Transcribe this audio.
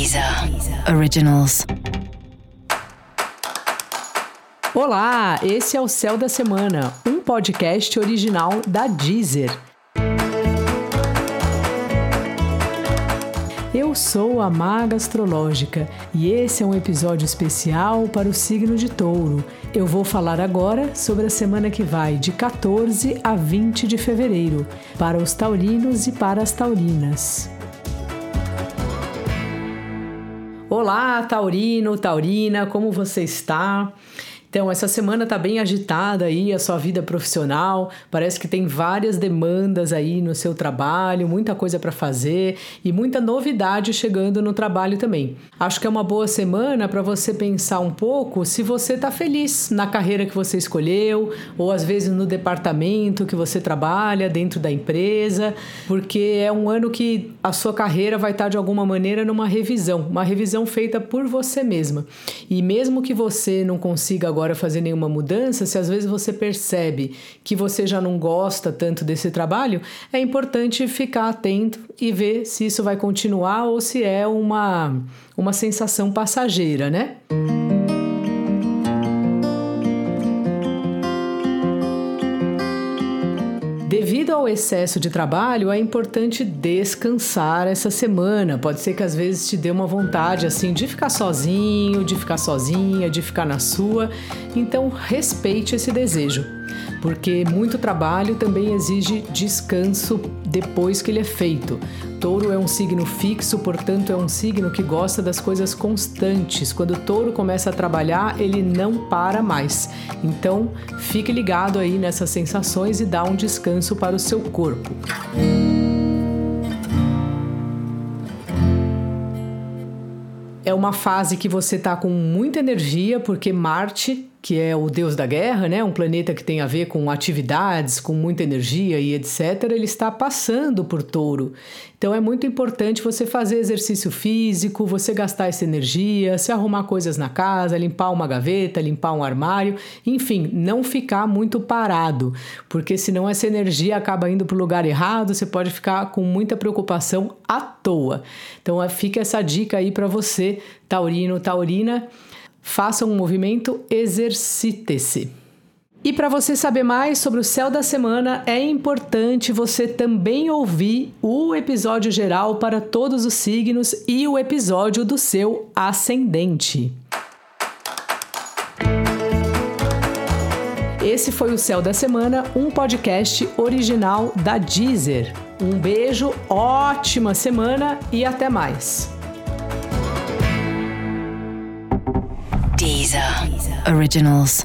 Deezer Originals. Olá, esse é o Céu da Semana, um podcast original da Deezer. Eu sou a Maga Astrológica e esse é um episódio especial para o signo de Touro. Eu vou falar agora sobre a semana que vai de 14 a 20 de fevereiro, para os taurinos e para as taurinas. Olá, Taurino, Taurina, como você está? Então, essa semana tá bem agitada aí a sua vida profissional. Parece que tem várias demandas aí no seu trabalho, muita coisa para fazer e muita novidade chegando no trabalho também. Acho que é uma boa semana para você pensar um pouco se você tá feliz na carreira que você escolheu ou às vezes no departamento que você trabalha dentro da empresa, porque é um ano que a sua carreira vai estar tá, de alguma maneira numa revisão, uma revisão feita por você mesma. E mesmo que você não consiga agora agora fazer nenhuma mudança, se às vezes você percebe que você já não gosta tanto desse trabalho, é importante ficar atento e ver se isso vai continuar ou se é uma, uma sensação passageira, né? Devido ao excesso de trabalho, é importante descansar essa semana. Pode ser que às vezes te dê uma vontade assim de ficar sozinho, de ficar sozinha, de ficar na sua. Então, respeite esse desejo porque muito trabalho também exige descanso depois que ele é feito. Touro é um signo fixo, portanto, é um signo que gosta das coisas constantes. Quando o touro começa a trabalhar, ele não para mais. Então, fique ligado aí nessas sensações e dá um descanso para o seu corpo. É uma fase que você está com muita energia, porque Marte que é o deus da guerra, né? Um planeta que tem a ver com atividades, com muita energia e etc. Ele está passando por Touro. Então é muito importante você fazer exercício físico, você gastar essa energia, se arrumar coisas na casa, limpar uma gaveta, limpar um armário, enfim, não ficar muito parado, porque senão essa energia acaba indo para o lugar errado, você pode ficar com muita preocupação à toa. Então fica essa dica aí para você, taurino, taurina Faça um movimento, exercite-se. E para você saber mais sobre o céu da semana, é importante você também ouvir o episódio geral para todos os signos e o episódio do seu ascendente. Esse foi o Céu da Semana, um podcast original da Deezer. Um beijo, ótima semana e até mais. Deezer Originals.